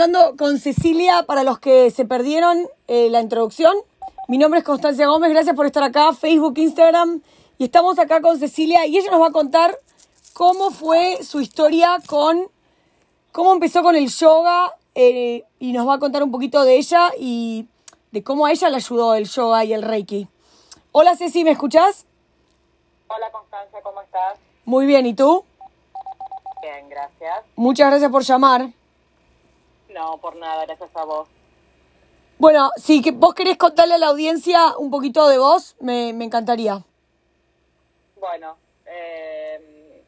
hablando con Cecilia para los que se perdieron eh, la introducción. Mi nombre es Constancia Gómez, gracias por estar acá, Facebook, Instagram. Y estamos acá con Cecilia y ella nos va a contar cómo fue su historia con, cómo empezó con el yoga eh, y nos va a contar un poquito de ella y de cómo a ella le ayudó el yoga y el reiki. Hola Ceci, ¿me escuchás? Hola Constancia, ¿cómo estás? Muy bien, ¿y tú? Bien, gracias. Muchas gracias por llamar. No, por nada, gracias a vos. Bueno, si que vos querés contarle a la audiencia un poquito de vos, me, me encantaría. Bueno, eh,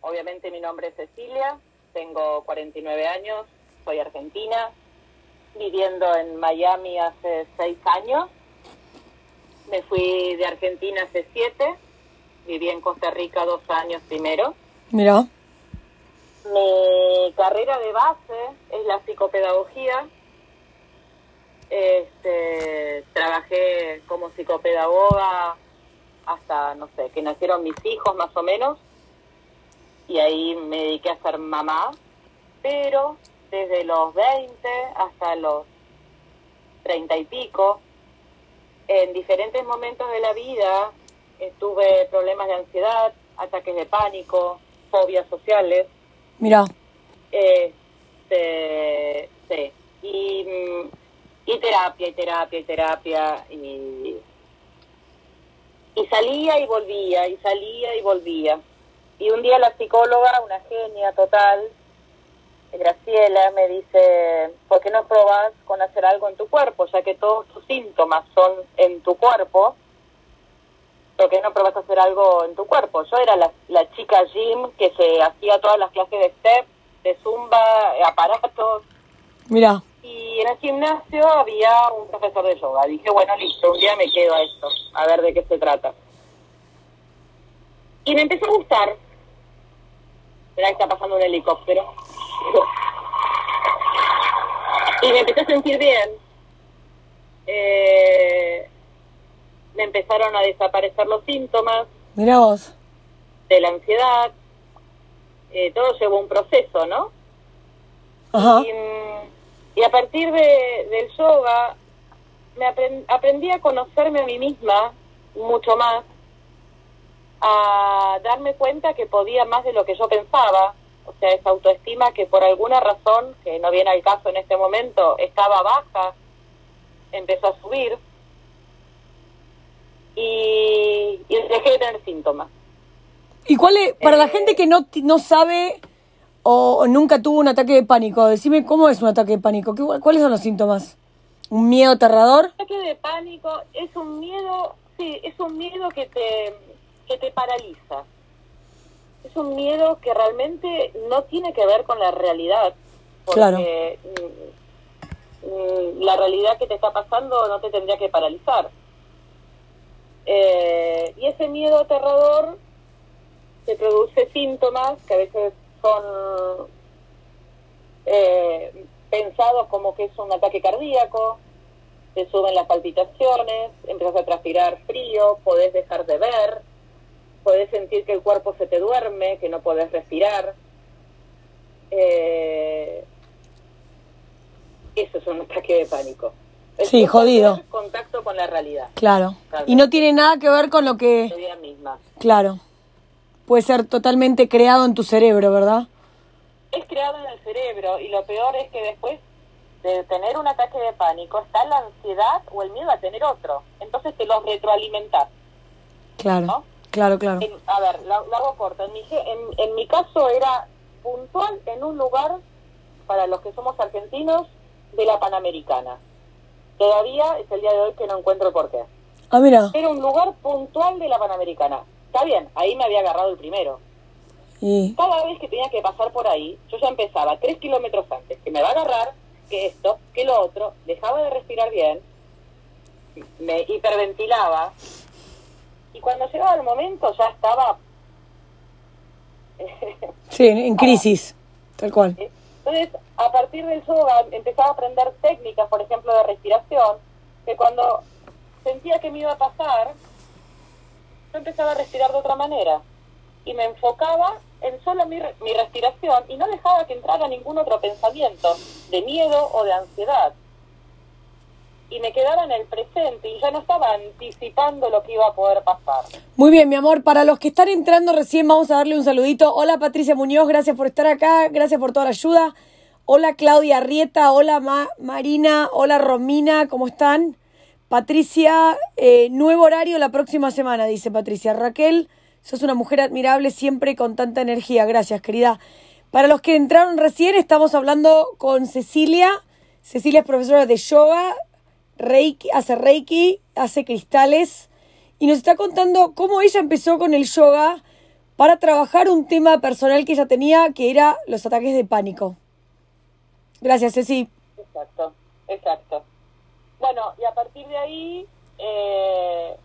obviamente mi nombre es Cecilia, tengo 49 años, soy argentina, viviendo en Miami hace seis años. Me fui de Argentina hace siete, viví en Costa Rica dos años primero. Mira. Mi carrera de base es la psicopedagogía. Este, trabajé como psicopedagoga hasta, no sé, que nacieron mis hijos más o menos. Y ahí me dediqué a ser mamá. Pero desde los 20 hasta los 30 y pico, en diferentes momentos de la vida, tuve problemas de ansiedad, ataques de pánico, fobias sociales. Mira. Este, sí. Y, mm, y terapia, y terapia, y terapia. Y, y salía y volvía, y salía y volvía. Y un día la psicóloga, una genia total, Graciela, me dice, ¿por qué no probas con hacer algo en tu cuerpo? Ya que todos tus síntomas son en tu cuerpo, ¿por qué no probas hacer algo en tu cuerpo? Yo era la, la chica gym que se hacía todas las clases de step, de zumba, aparatos. Mira. Y en el gimnasio había un profesor de yoga. Dije, bueno, listo, un día me quedo a esto, a ver de qué se trata. Y me empezó a gustar. Verá que está pasando un helicóptero. y me empecé a sentir bien. Eh, me empezaron a desaparecer los síntomas. Mira vos. De la ansiedad. Eh, todo llevó un proceso, ¿no? Ajá. Y, mm, y a partir de, del yoga me aprend, aprendí a conocerme a mí misma mucho más, a darme cuenta que podía más de lo que yo pensaba, o sea, esa autoestima que por alguna razón, que no viene al caso en este momento, estaba baja, empezó a subir y, y dejé de tener síntomas. ¿Y cuál es, para la Eh, gente que no, no sabe o, o nunca tuvo un ataque de pánico, decime cómo es un ataque de pánico, ¿Qué, cuáles son los síntomas? ¿Un miedo aterrador? El ataque de pánico es un miedo, sí, es un miedo que te, que te paraliza. Es un miedo que realmente no tiene que ver con la realidad. Porque Claro. mm, mm, la realidad que te está pasando no te tendría que paralizar. Eh, y ese miedo aterrador te produce síntomas que a veces son eh, pensados como que es un ataque cardíaco, te suben las palpitaciones, empiezas a transpirar frío, podés dejar de ver, podés sentir que el cuerpo se te duerme, que no podés respirar. Eh, eso es un ataque de pánico. Sí, jodido. contacto con la realidad, Claro. Y no tiene nada que ver con lo la que, vida misma. claro, puede ser totalmente creado en tu cerebro, ¿verdad? es creado en el cerebro y lo peor es que después de tener un ataque de pánico está la ansiedad o el miedo a tener otro. Entonces te los retroalimentas. Claro, ¿No? claro, claro. En- a ver, lo, lo hago corto. En mi, en mi caso era puntual en un lugar, para los que somos argentinos, de la Panamericana. Todavía es el día de hoy que no encuentro por qué. Ah, mira. Era un lugar puntual de la Panamericana. Está bien, ahí me había agarrado el primero. Y, cada vez que tenía que pasar por ahí, yo ya empezaba tres kilómetros antes, que me va a agarrar, que esto, que lo otro, dejaba de respirar bien, me hiperventilaba, y cuando llegaba el momento ya estaba... sí, en crisis, tal cual. Entonces, a partir del yoga empezaba a aprender técnicas, por ejemplo, de respiración, que cuando sentía que me iba a pasar, yo empezaba a respirar de otra manera. Y me enfocaba en solo mi, mi respiración y no dejaba que entrara ningún otro pensamiento de miedo o de ansiedad. Y me quedaba en el presente y ya no estaba anticipando lo que iba a poder pasar. Muy bien, mi amor. Para los que están entrando recién, vamos a darle un saludito. Hola, Patricia Muñoz, gracias por estar acá, gracias por toda la ayuda. Hola, Claudia Arrieta, hola, Ma- Marina, hola, Romina, ¿cómo están? Patricia, eh, nuevo horario la próxima semana, dice Patricia. Raquel, sos una mujer admirable, siempre con tanta energía. Gracias, querida. Para los que entraron recién, estamos hablando con Cecilia. Cecilia es profesora de yoga, Reiki, hace Reiki, hace cristales y nos está contando cómo ella empezó con el yoga para trabajar un tema personal que ella tenía, que era los ataques de pánico. Gracias, Ceci. Exacto, exacto. Bueno, y a partir de ahí eh,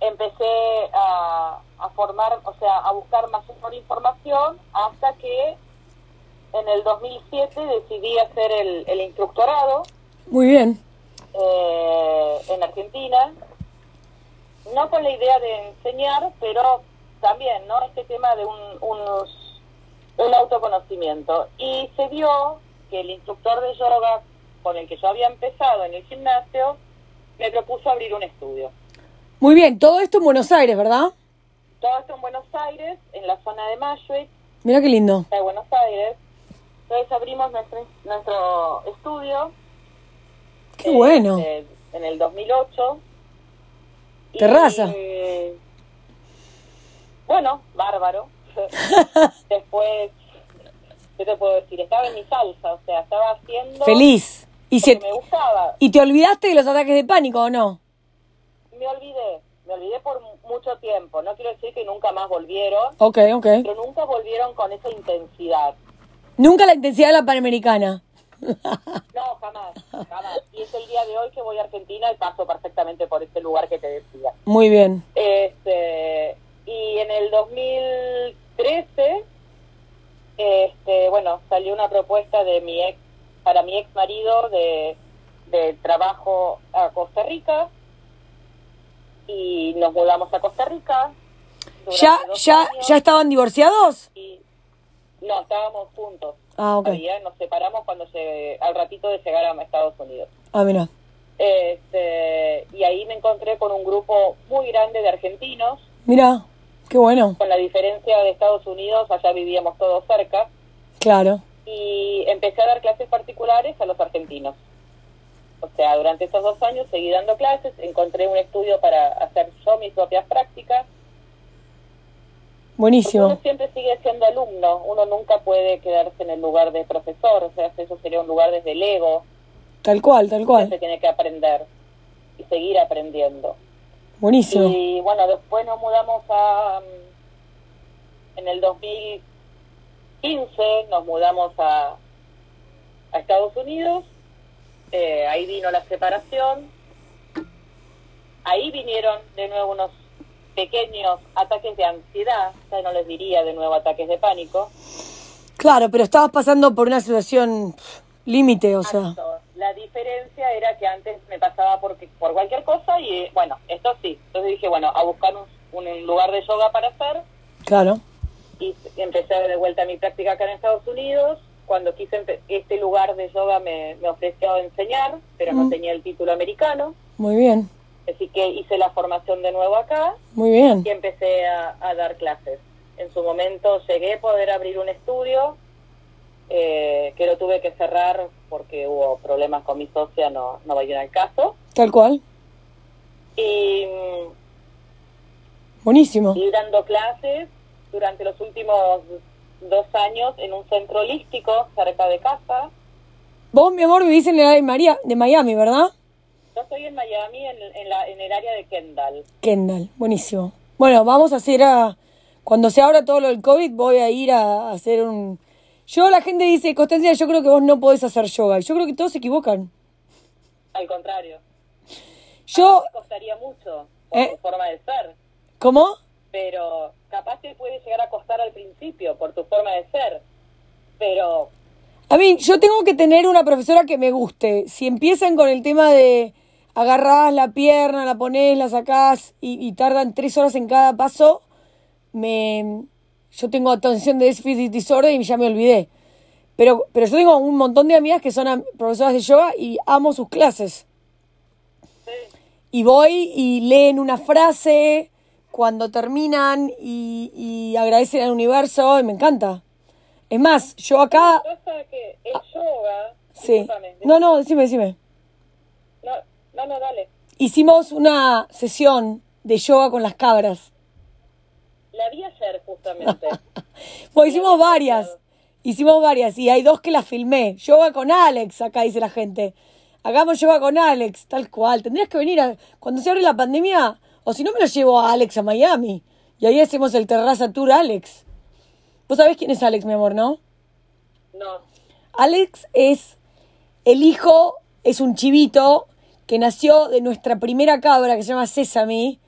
empecé a, a formar, o sea, a buscar más información hasta que en el 2007 decidí hacer el, el instructorado Muy bien. eh, en Argentina, no con la idea de enseñar, pero también, ¿no? Este tema de un, unos- un autoconocimiento. Y se dio que el instructor de yoga con el que yo había empezado en el gimnasio me propuso abrir un estudio. Muy bien. Todo esto en Buenos Aires, ¿verdad? Todo esto en Buenos Aires, en la zona de Mashuit, Mira qué lindo. de Buenos Aires. Entonces abrimos nuestro, nuestro estudio Qué bueno. eh, en el 2008. Y, Terraza. bueno, bárbaro. Después, ¿qué te puedo decir? Estaba en mi salsa, o sea, estaba haciendo Feliz. ¿Y, me gustaba. ¿Y te olvidaste de los ataques de pánico o no? Me olvidé, me olvidé por mu- mucho tiempo. No quiero decir que nunca más volvieron, Ok, ok. pero nunca volvieron con esa intensidad. Nunca la intensidad de la panamericana. No, jamás, jamás. Y es el día de hoy que voy a Argentina y paso perfectamente por este lugar que te decía. Muy bien. Este, y en el 2013, este, bueno, salió una propuesta de mi ex, para mi ex marido de, de trabajo a Costa Rica y nos mudamos a Costa Rica. ¿Ya, ya, años ¿Ya estaban divorciados? y- no, estábamos juntos. Ah, ok. Todavía nos separamos cuando se, al ratito de llegar a Estados Unidos. Ah, mira. Este, y ahí me encontré con un grupo muy grande de argentinos Mira, qué bueno. con la diferencia de Estados Unidos, allá vivíamos todos cerca, Claro. y empecé a dar clases particulares a los argentinos. O sea, durante esos dos años seguí dando clases, encontré un estudio para hacer yo mis propias prácticas. Porque Buenísimo. uno siempre sigue siendo alumno, uno nunca puede quedarse en el lugar de profesor, o sea, eso sería un lugar desde el ego, Tal cual, tal cual. se tiene que aprender y seguir aprendiendo. Buenísimo. Y bueno, después nos mudamos a... mm, En el 2015 nos mudamos a, a Estados Unidos. Eh, ahí vino la separación. Ahí vinieron de nuevo unos pequeños ataques de ansiedad. Ya no les diría de nuevo ataques de pánico. Claro, pero estabas pasando por una situación límite, o sea. La diferencia era que antes me pasaba por, por cualquier cosa y eh, bueno, esto sí. Entonces dije, bueno, a buscar un, un lugar de yoga para hacer Claro. y empecé de vuelta mi práctica acá en Estados Unidos. Cuando quise este lugar de yoga me, me ofreció enseñar, pero no Mm. tenía el título americano, Muy bien. así que hice la formación de nuevo acá Muy bien. y empecé a, a dar clases. En su momento llegué a poder abrir un estudio eh, que lo tuve que cerrar porque hubo problemas con mi socia, no, no vayan al caso. Tal cual. Y Buenísimo. y dando clases durante los últimos dos años en un centro holístico cerca de casa. Vos, mi amor, vivís en el área de María- de Miami, ¿verdad? Yo estoy en Miami, en, en, la, en el área de Kendall. Kendall. Buenísimo. Bueno, vamos a hacer a... Cuando se abra todo lo del COVID, voy a ir a hacer un... Yo, la gente dice, Constancia, yo creo que vos no podés hacer yoga. Y yo creo que todos se equivocan. Al contrario, Yo... me costaría mucho por Eh. tu forma de ser, ¿Cómo? pero capaz te puede llegar a costar al principio por tu forma de ser. Pero A mí, yo tengo que tener una profesora que me guste. Si empiezan con el tema de agarrás la pierna, la ponés, la sacás y, y tardan tres horas en cada paso, me, yo tengo atención de déficit disorder y ya me olvidé. Pero, pero yo tengo un montón de amigas que son profesoras de yoga y amo sus clases. Y voy y leen una frase cuando terminan y, y agradecen al universo y me encanta. Es más, yo acá... Pasa que el yoga... Sí. No, no, decime, decime. No, no, no, dale. Hicimos una sesión de yoga con las cabras. La vi ayer, justamente. Pues hicimos varias. Hicimos varias y hay dos que las filmé. Yoga con Alex, acá dice la gente. Hagamos yoga con Alex, tal cual. Tendrías que venir a, cuando se abre la pandemia, o si no me lo llevo a Alex a Miami. Y ahí hacemos el Terraza Tour Alex. ¿Vos sabés quién es Alex, mi amor, no? No. Alex es el hijo, es un chivito que nació de nuestra primera cabra que se llama Sesame,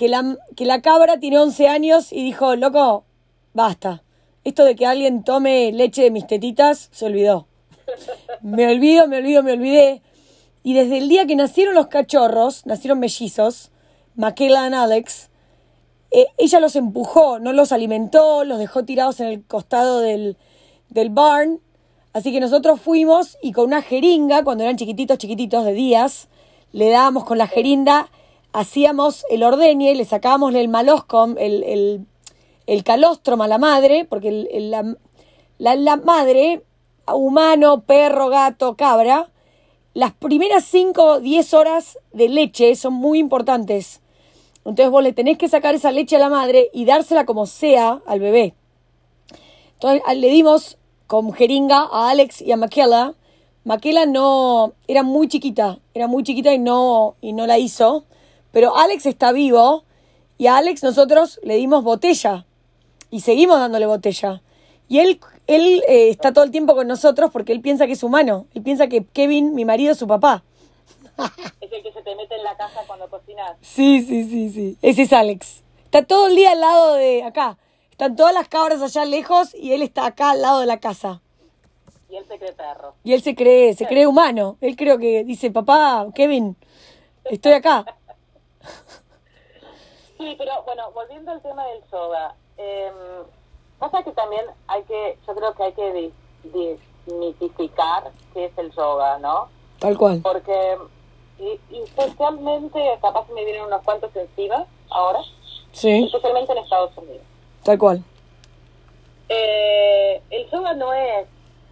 que la, que la cabra tiene 11 años y dijo, loco, basta. Esto de que alguien tome leche de mis tetitas se olvidó. Me olvido, me olvido, me olvidé. Y desde el día que nacieron los cachorros, nacieron mellizos, Maquela y Alex, eh, ella los empujó, no los alimentó, los dejó tirados en el costado del, del barn. Así que nosotros fuimos y con una jeringa, cuando eran chiquititos, chiquititos de días, le dábamos con la jeringa, hacíamos el ordeñe, le sacábamos el maloscom, el, el, el a la madre, porque el- la, la, madre, humano, perro, gato, cabra, las primeras 5 o 10 horas de leche son muy importantes. Entonces vos le tenés que sacar esa leche a la madre y dársela como sea al bebé. Entonces le dimos con jeringa a Alex y a Maquela. Maquela no era muy chiquita, era muy chiquita y no y no la hizo, pero Alex está vivo y a Alex nosotros le dimos botella y seguimos dándole botella. Y él él eh, está todo el tiempo con nosotros porque él piensa que es humano, él piensa que Kevin, mi marido, es su papá. Es el que se te mete en la casa cuando cocinas. Sí, sí, sí, sí. Ese es Alex. Está todo el día al lado de acá. Están todas las cabras allá lejos y él está acá al lado de la casa. Y él se cree perro. Y él se cree, se cree humano. Él creo que dice, papá, Kevin, estoy acá. Sí, pero bueno, volviendo al tema del yoga, eh, pasa que también hay que, yo creo que hay que desmitificar qué es el yoga, ¿no? Tal cual. Porque, y, y especialmente, capaz me vienen unos cuantos encima ahora, Sí, especialmente en Estados Unidos. tal cual. Eh, el yoga no es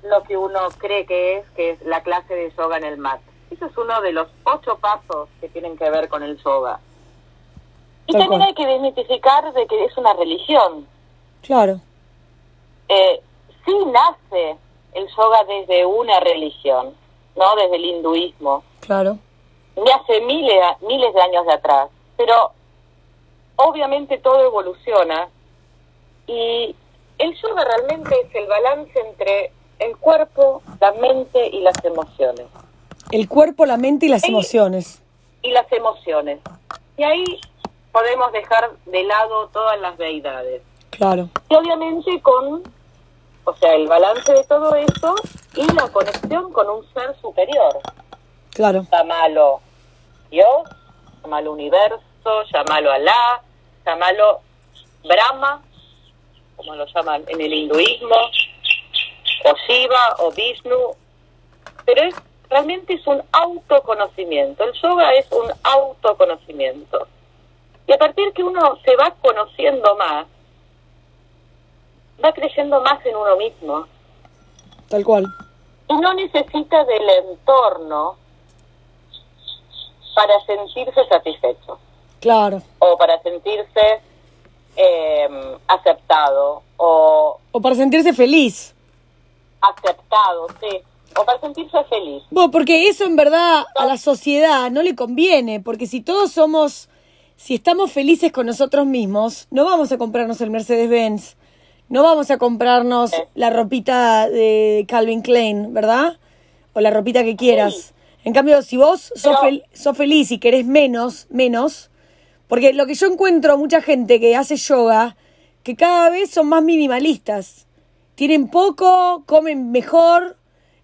lo que uno cree que es, que es la clase de yoga en el mat. Eso es uno de los ocho pasos que tienen que ver con el yoga. Y Tal también cual. hay que desmitificar de que es una religión. Claro, Eh, sí nace el yoga desde una religión, ¿no? Desde el hinduismo, claro. de hace miles, miles de años de atrás. Pero obviamente todo evoluciona y el yoga realmente es el balance entre el cuerpo, la mente y las emociones. El cuerpo, la mente y las emociones. Y las emociones. Y ahí podemos dejar de lado todas las deidades. Claro, Y obviamente con, o sea, el balance de todo eso y la conexión con un ser superior. claro. Llámalo Dios, llámalo universo, llámalo Alá, llámalo Brahma, como lo llaman en el hinduismo, o Shiva, o Vishnu, pero es realmente es un autoconocimiento. El yoga es un autoconocimiento. Y a partir que uno se va conociendo más, va creyendo más en uno mismo Tal cual. y no necesita del entorno para sentirse satisfecho Claro. o para sentirse eh, aceptado o O para sentirse feliz. aceptado, sí, o para sentirse feliz. Bueno, porque eso en verdad a la sociedad no le conviene, porque si todos somos, si estamos felices con nosotros mismos, no vamos a comprarnos el Mercedes-Benz, no vamos a comprarnos Sí. la ropita de Calvin Klein, ¿verdad? O la ropita que quieras. En cambio, si vos sos, Pero- fel- sos feliz y querés menos, menos, porque lo que yo encuentro mucha gente que hace yoga, que cada vez son más minimalistas. Tienen poco, comen mejor,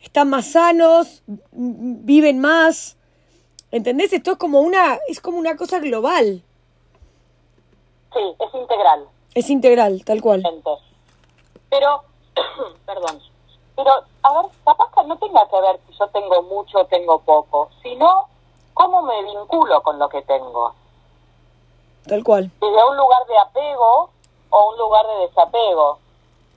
están más sanos, viven más. ¿Entendés? Esto es como una, es como una cosa global. Sí, es integral. Es integral, tal cual. Pero, perdón, pero a ver, capaz que no tenga que ver si yo tengo mucho o tengo poco, sino cómo me vinculo con lo que tengo. Tal cual. Desde un lugar de apego o un lugar de desapego.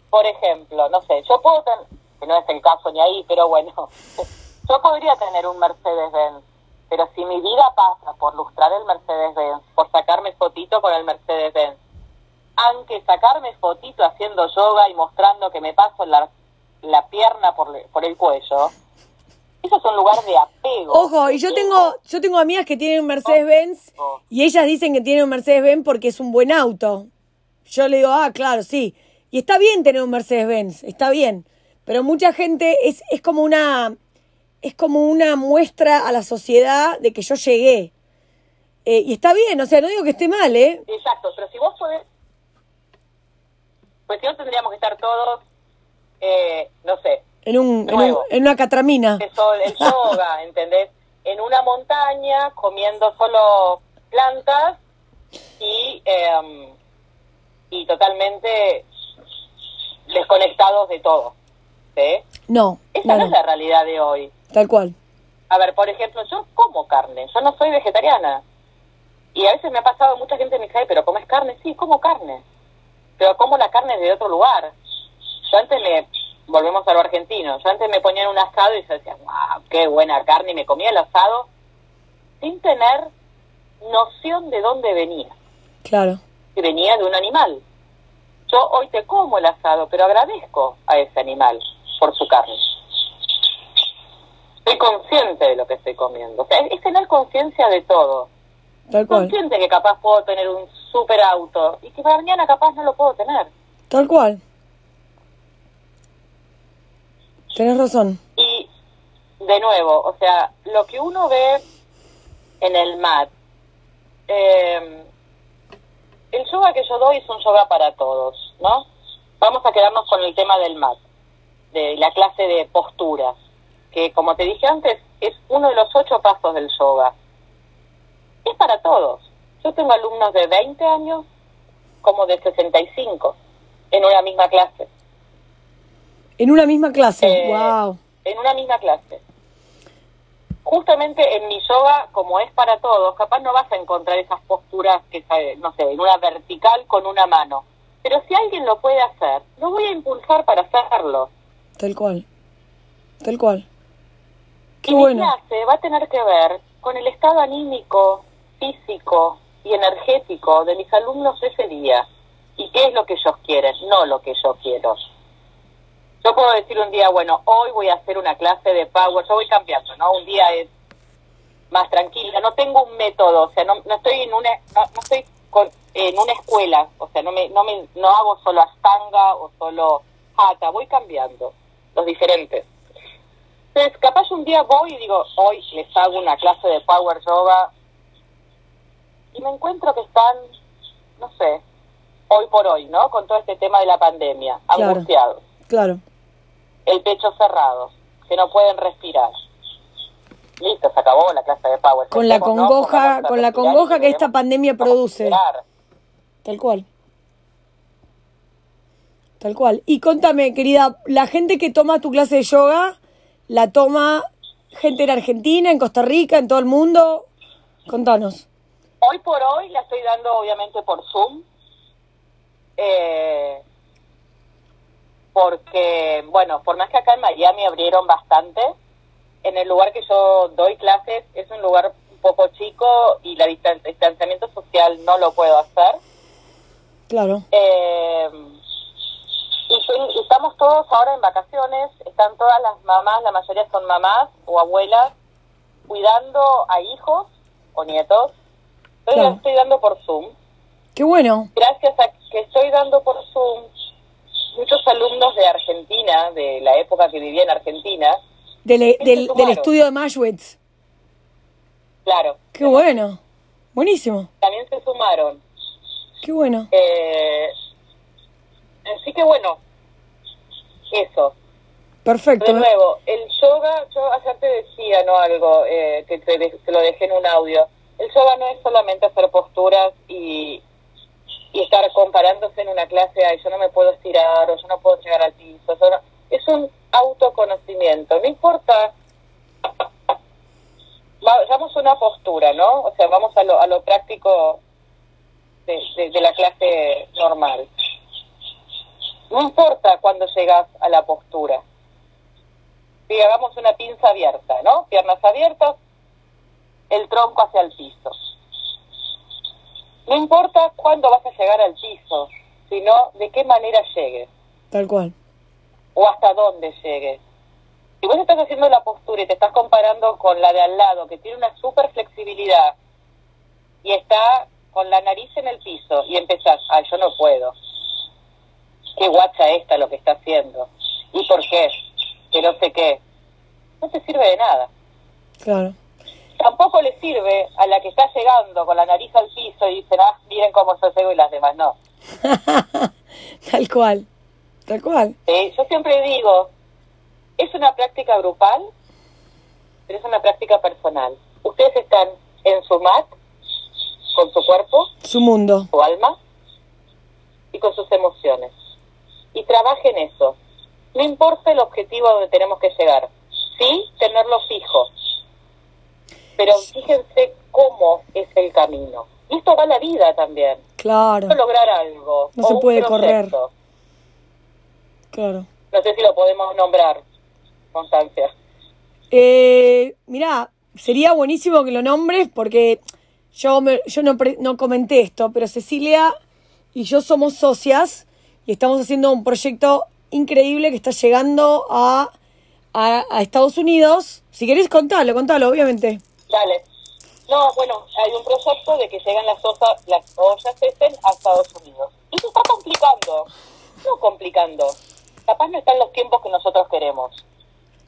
Por ejemplo, no sé, yo puedo tener, que no es el caso ni ahí, pero bueno, yo podría tener un Mercedes-Benz, pero si mi vida pasa por lustrar el Mercedes-Benz, por sacarme fotito con el Mercedes-Benz, aunque sacarme fotito haciendo yoga y mostrando que me paso la, la pierna por, por el cuello, eso es un lugar de apego. Ojo, y yo tengo, yo tengo amigas que tienen un Mercedes-Benz y ellas dicen que tienen un Mercedes-Benz porque es un buen auto. Yo le digo, ah, claro, sí. Y está bien tener un Mercedes-Benz, está bien. Pero mucha gente es, es como una es como una muestra a la sociedad de que yo llegué. Eh, y está bien, o sea, no digo que esté mal, ¿eh? Exacto, pero si vos podés... Pues si no tendríamos que estar todos, eh, no sé... En, un, en, una catramina. El, el yoga, ¿entendés? En una montaña, comiendo solo plantas y, eh, y totalmente desconectados de todo. ¿Sí? No. Esa no, es la realidad de hoy. Tal cual. A ver, por ejemplo, yo como carne, yo no soy vegetariana. Y a veces me ha pasado, mucha gente me dice, pero ¿comes carne? Sí, como carne. Pero como la carne de otro lugar. Yo antes me, volvemos a lo argentino, yo antes me ponía en un asado y se decía, wow, qué buena carne, y me comía el asado sin tener noción de dónde venía. Claro. Que venía de un animal. Yo hoy te como el asado, pero agradezco a ese animal por su carne. Estoy consciente de lo que estoy comiendo. O sea, es, tener conciencia de todo. Tal cual. Consciente que capaz puedo tener un super auto y que mañana capaz no lo puedo tener. Tal cual. Tienes razón. Y, de nuevo, o sea, lo que uno ve en el mat, eh, el yoga que yo doy es un yoga para todos, ¿no? Vamos a quedarnos con el tema del mat, de la clase de posturas, que como te dije antes, es uno de los ocho pasos del yoga. Es para todos. Yo tengo alumnos de 20 años como de 65 en una misma clase. En una misma clase, wow. Eh, en una misma clase justamente en mi yoga, como es para todos, capaz no vas a encontrar esas posturas que, no sé, en una vertical con una mano. Pero si alguien lo puede hacer, lo voy a impulsar para hacerlo. Tal cual. Tal cual. Qué y bueno. mi clase va a tener que ver con el estado anímico, físico y energético de mis alumnos ese día. ¿Y qué es lo que ellos quieren? No lo que yo quiero. Yo puedo decir un día, bueno, hoy voy a hacer una clase de power, yo voy cambiando, ¿no? Un día es más tranquila, no tengo un método, o sea, no, no estoy en una no, estoy en una escuela, o sea, no me no me no hago solo astanga o solo hatha, voy cambiando los diferentes. Entonces, capaz un día voy y digo, hoy les hago una clase de power yoga y me encuentro que están, no sé, hoy por hoy, ¿no? Con todo este tema de la pandemia, angustiados. Claro el pecho cerrado, que no pueden respirar. Listo, se acabó la clase de Power. Con la congoja, con la congoja que esta pandemia produce. Tal cual. Tal cual. Y contame, querida, la gente que toma tu clase de yoga, ¿la toma gente en Argentina, en Costa Rica, en todo el mundo? Contanos. Hoy por hoy la estoy dando obviamente por Zoom. Eh, porque, bueno, por más que acá en Miami abrieron bastante, en el lugar que yo doy clases es un lugar un poco chico y el distanciamiento social no lo puedo hacer. Claro. Eh, y, estamos todos ahora en vacaciones, están todas las mamás, la mayoría son mamás o abuelas, cuidando a hijos o nietos. Yo estoy dando por Zoom. Qué bueno. Gracias a que estoy dando por Zoom, muchos alumnos de Argentina, de la época que vivía en Argentina. Del, del, estudio de Mashwitz. Claro. Qué bueno. Buenísimo. También se sumaron. Qué bueno. Eh, así que bueno, eso. Perfecto. De nuevo, el yoga, yo ayer te decía, ¿no? Algo eh, que te, te, lo dejé en un audio. El yoga no es solamente hacer posturas y, y estar comparándose en una clase, ay, yo no me puedo estirar, o yo no puedo llegar al piso. eso no- es un autoconocimiento, no importa. Vamos a una postura, ¿no? O sea, vamos a lo, a lo práctico de, de- de la clase normal. No importa cuando llegas a la postura. Si hagamos una pinza abierta, ¿no? Piernas abiertas, el tronco hacia el piso. No importa cuándo vas a llegar al piso, sino de qué manera llegues Tal cual. o hasta dónde llegues. Si vos estás haciendo la postura y te estás comparando con la de al lado, que tiene una super flexibilidad y está con la nariz en el piso y empezás, ay, yo no puedo. Qué guacha esta lo que está haciendo. ¿Y por qué? Que no sé qué. No te sirve de nada. Claro. Tampoco le sirve a la que está llegando con la nariz al piso y dicen, ah, miren cómo yo llego y las demás no. Tal cual. Tal cual. Eh, yo siempre digo, es una práctica grupal, pero es una práctica personal. Ustedes están en su mat, con su cuerpo, Su mundo. su alma y con sus emociones. Y trabajen eso. No importa el objetivo donde tenemos que llegar. Sí, tenerlo fijo. Pero fíjense cómo es el camino. Y esto va a la vida también. Claro. No lograr algo. No o se puede correr. Claro. No sé si lo podemos nombrar, Constancia. Eh, mirá, sería buenísimo que lo nombres porque yo, me- yo no, pre- no comenté esto, pero Cecilia y yo somos socias y estamos haciendo un proyecto increíble que está llegando a, a, a Estados Unidos. Si querés, contalo, contalo, obviamente. Dale. No, bueno, hay un proyecto de que llegan las, osa- las ollas Essen a Estados Unidos. Y se está complicando. No complicando. Capaz no están los tiempos que nosotros queremos.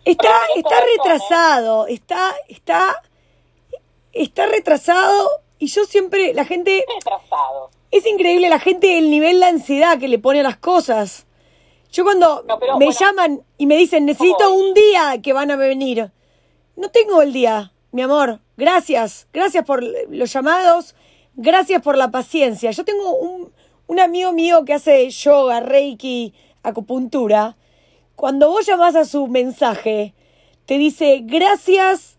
Está, está razón, ¿eh? retrasado, está, está, está retrasado y yo siempre, la gente, Retrasado. Es increíble la gente el nivel de ansiedad que le pone a las cosas. Yo cuando No, pero, me bueno. llaman y me dicen, necesito un día que van a venir. No tengo el día, mi amor. Gracias. Gracias por los llamados. Gracias por la paciencia. Yo tengo un, un amigo mío que hace yoga, reiki, acupuntura. Cuando vos llamás a su mensaje, te dice gracias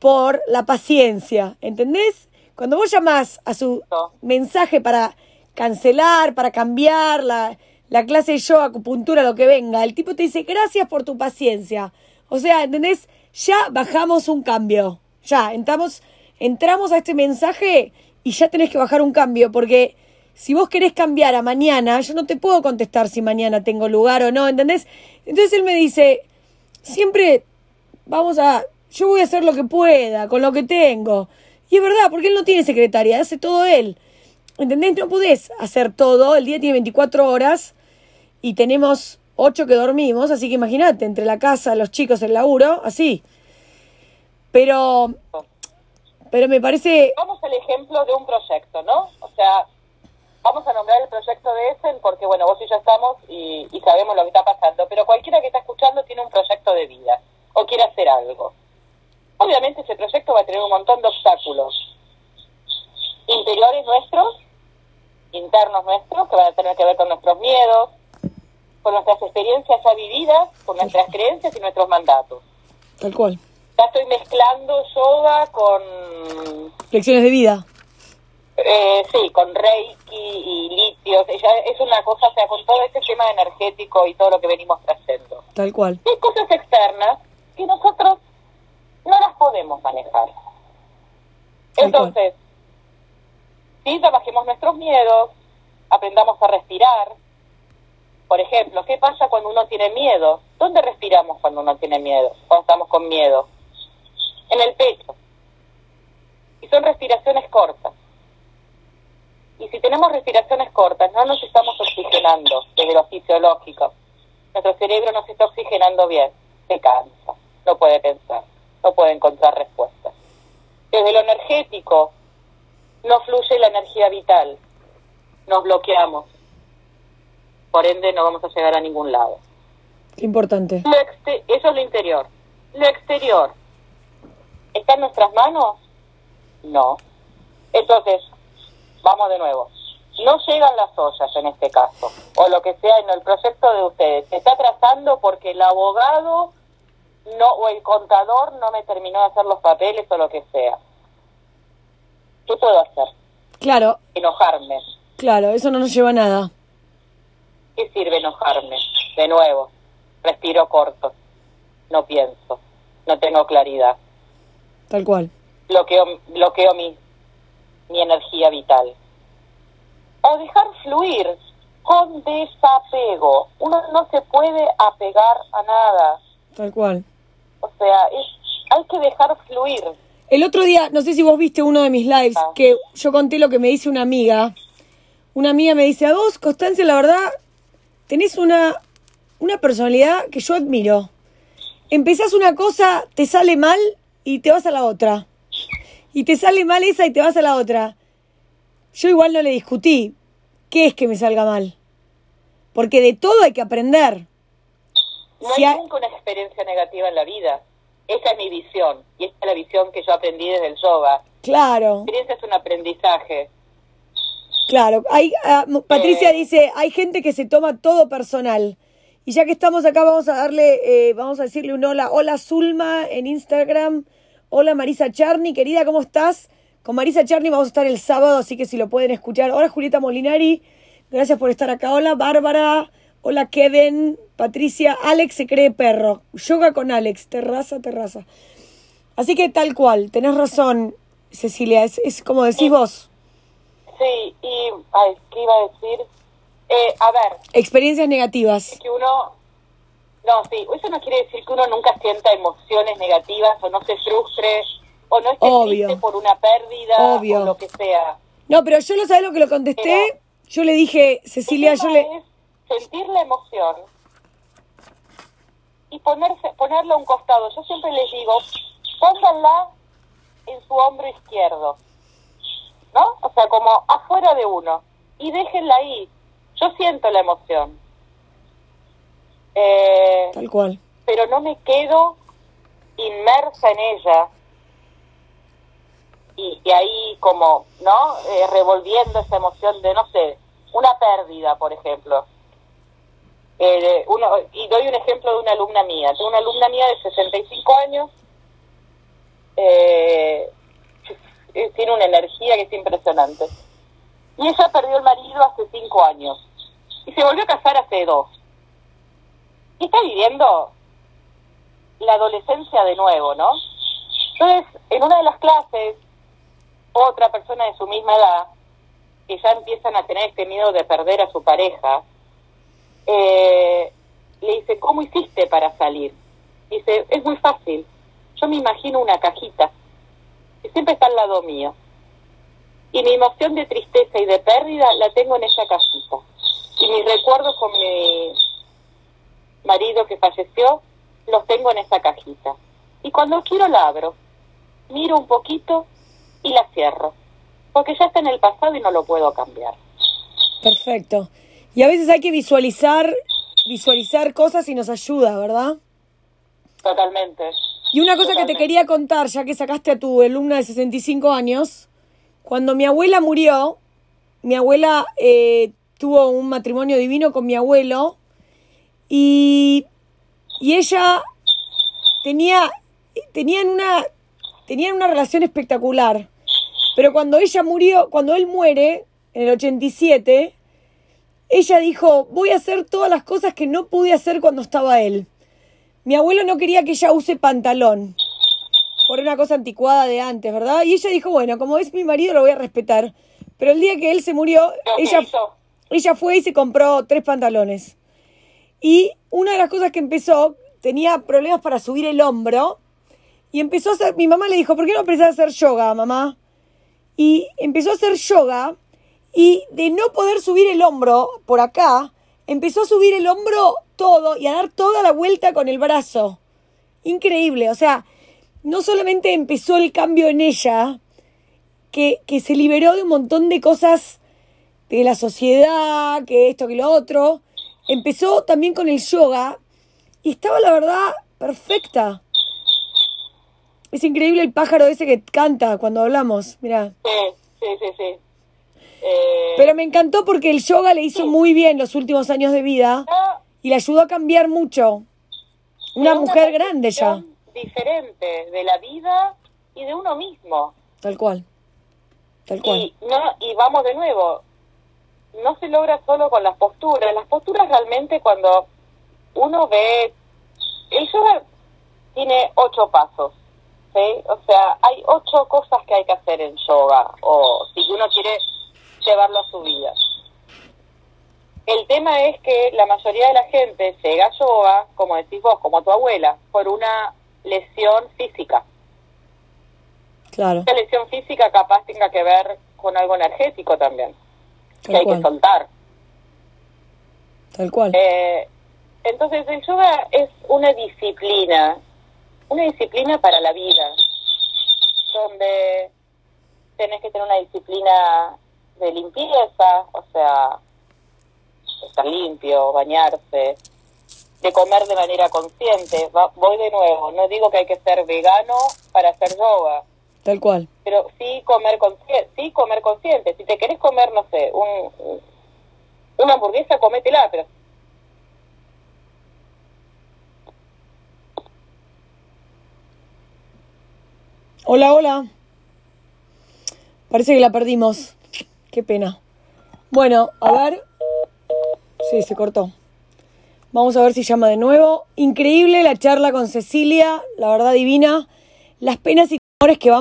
por la paciencia. ¿Entendés? Cuando vos llamás a su mensaje para cancelar, para cambiar la, la clase de yoga, acupuntura, lo que venga, el tipo te dice gracias por tu paciencia. O sea, ¿entendés? Ya bajamos un cambio. Ya, entramos, entramos a este mensaje y ya tenés que bajar un cambio, porque si vos querés cambiar a mañana, yo no te puedo contestar si mañana tengo lugar o no, ¿entendés? Entonces él me dice, siempre vamos a, yo voy a hacer lo que pueda, con lo que tengo. Y es verdad, porque él no tiene secretaria, hace todo él. ¿Entendés? No podés hacer todo, el día tiene 24 horas y tenemos 8 que dormimos, así que imagínate, entre la casa, los chicos, el laburo, así. Pero, pero me parece, Vamos al ejemplo de un proyecto, ¿no? O sea, vamos a nombrar el proyecto de Essen porque, bueno, vos y yo estamos y, y sabemos lo que está pasando, pero cualquiera que está escuchando tiene un proyecto de vida o quiere hacer algo. Obviamente ese proyecto va a tener un montón de obstáculos interiores nuestros, internos nuestros, que van a tener que ver con nuestros miedos, con nuestras experiencias ya vividas, con nuestras creencias y nuestros mandatos. tal cual, Ya estoy mezclando yoga con lecciones de vida. Eh, sí, con Reiki y litios, ella es una cosa, o sea, con todo este tema energético y todo lo que venimos trayendo. Tal cual. Y hay cosas externas que nosotros no las podemos manejar. Entonces, sí, trabajemos nuestros miedos, aprendamos a respirar. Por ejemplo, ¿qué pasa cuando uno tiene miedo? ¿Dónde respiramos cuando uno tiene miedo? Cuando estamos con miedo. En el pecho. Y son respiraciones cortas. Y si tenemos respiraciones cortas, no nos estamos oxigenando desde lo fisiológico. Nuestro cerebro no se está oxigenando bien, se cansa, no puede pensar, no puede encontrar respuestas. Desde lo energético, no fluye la energía vital, nos bloqueamos. Por ende, no vamos a llegar a ningún lado. Importante. Eso es lo interior. Lo exterior, ¿está en nuestras manos? No. Entonces, vamos de nuevo. no llegan las ollas en este caso, o lo que sea en el proyecto de ustedes. Se está atrasando porque el abogado no o el contador no me terminó de hacer los papeles o lo que sea. ¿Qué puedo hacer? Claro, Enojarme. claro, eso no nos lleva a nada. ¿Qué sirve enojarme? De nuevo, respiro corto, no pienso, no tengo claridad, Tal cual. bloqueo, bloqueo mi, mi energía vital. O dejar fluir con desapego. Uno no se puede apegar a nada. Tal cual. O sea, es, hay que dejar fluir. El otro día, no sé si vos viste uno de mis lives, Ah. que yo conté lo que me dice una amiga. Una amiga me dice, a vos, Constancia, la verdad, tenés una, una personalidad que yo admiro. Empezás una cosa, te sale mal y te vas a la otra. Y te sale mal esa y te vas a la otra. Yo igual no le discutí. ¿Qué es que me salga mal? Porque de todo hay que aprender. No Si hay hay- nunca una experiencia negativa en la vida. Esa es mi visión. Y esta es la visión que yo aprendí desde el yoga. Claro. La experiencia es un aprendizaje. Claro, hay, ah, Patricia Eh. dice, hay gente que se toma todo personal. Y ya que estamos acá, vamos a darle, eh, vamos a decirle un hola. Hola Zulma en Instagram. Hola Marisa Charny, querida, ¿cómo estás? Con Marisa Charny vamos a estar el sábado, así que si lo pueden escuchar. Hola Julieta Molinari, gracias por estar acá. Hola Bárbara, hola Kevin, Patricia, Alex se cree perro. Yoga con Alex, terraza, terraza. Así que tal cual, tenés razón, Cecilia, es, es como decís vos. Sí, y... Ay, ¿qué iba a decir? Eh, a ver, Experiencias negativas. que uno... No, sí, eso no quiere decir que uno nunca sienta emociones negativas o no se frustre o no esté Obvio. triste por una pérdida Obvio. o lo que sea. No, pero yo lo sabés lo que lo contesté. Pero- yo le dije, Cecilia, yo le. es sentir la emoción y ponerse, ponerla a un costado. Yo siempre les digo, pónganla en su hombro izquierdo, ¿no? O sea, como afuera de uno y déjenla ahí. Yo siento la emoción, eh, Tal cual. pero no me quedo inmersa en ella y, y ahí como, ¿no? Eh, revolviendo esa emoción de, no sé, una pérdida, por ejemplo. Eh, uno, y doy un ejemplo de una alumna mía. Tengo una alumna mía de 65 años. eh, tiene una energía que es impresionante. Y ella perdió el marido hace 5 años. Y se volvió a casar hace 2. Y está viviendo la adolescencia de nuevo, ¿no? Entonces, en una de las clases, otra persona de su misma edad, que ya empiezan a tener este miedo de perder a su pareja, eh, le dice, ¿cómo hiciste para salir? Dice, es muy fácil. Yo me imagino una cajita que siempre está al lado mío. Y mi emoción de tristeza y de pérdida la tengo en esa cajita. Y mis recuerdos con mi marido que falleció los tengo en esa cajita. Y cuando quiero la abro, miro un poquito y la cierro. Porque ya está en el pasado y no lo puedo cambiar. Perfecto. Y a veces hay que visualizar, visualizar cosas y nos ayuda, ¿verdad? Totalmente. Y una cosa que te quería contar, ya que sacaste a tu alumna de 65 años, cuando mi abuela murió, mi abuela eh, tuvo un matrimonio divino con mi abuelo y, y ella tenía, tenían una, tenían una relación espectacular. Pero cuando ella murió, cuando él muere, en el 87, ella dijo, voy a hacer todas las cosas que no pude hacer cuando estaba él. Mi abuelo no quería que ella use pantalón. Por una cosa anticuada de antes, ¿verdad? Y ella dijo, bueno, como es mi marido, lo voy a respetar. Pero el día que él se murió, ella, ella fue y se compró tres pantalones. Y una de las cosas que empezó, tenía problemas para subir el hombro. Y empezó a hacer, mi mamá le dijo, ¿por qué no empezás a hacer yoga, mamá? Y empezó a hacer yoga y de no poder subir el hombro por acá, empezó a subir el hombro todo y a dar toda la vuelta con el brazo. Increíble, o sea, no solamente empezó el cambio en ella, que, que se liberó de un montón de cosas de la sociedad, que esto, que lo otro, empezó también con el yoga y estaba la verdad perfecta. Es increíble el pájaro ese que canta cuando hablamos, mira. Sí, sí, sí, sí. Eh, Pero me encantó porque el yoga le hizo muy bien los últimos años de vida no, y le ayudó a cambiar mucho. Una mujer grande ya. Diferente de la vida y de uno mismo. Tal cual. Tal cual. Y, no, y vamos de nuevo, no se logra solo con las posturas. Las posturas realmente cuando uno ve, el yoga tiene ocho pasos, ¿sí? O sea, hay ocho cosas que hay que hacer en yoga, o si uno quiere llevarlo a su vida. El tema es que la mayoría de la gente llega a yoga, como decís vos, como tu abuela, por una lesión física Claro. esta lesión física capaz tenga que ver con algo energético también, que Tal hay que soltar. Tal cual. Eh, entonces el yoga es una disciplina, una disciplina para la vida, donde tenés que tener una disciplina de limpieza, o sea, estar limpio, bañarse, de comer de manera consciente. Va- voy de nuevo, no digo que hay que ser vegano para hacer yoga, Tal cual. pero sí comer consciente, sí comer consciente. Si te querés comer, no sé, un, un- una hamburguesa, cométela, pero Hola, hola. Parece que la perdimos. Qué pena. Bueno, a ver. Sí, se cortó. Vamos a ver si llama de nuevo. Increíble la charla con Cecilia, la verdad divina. Las penas y temores que van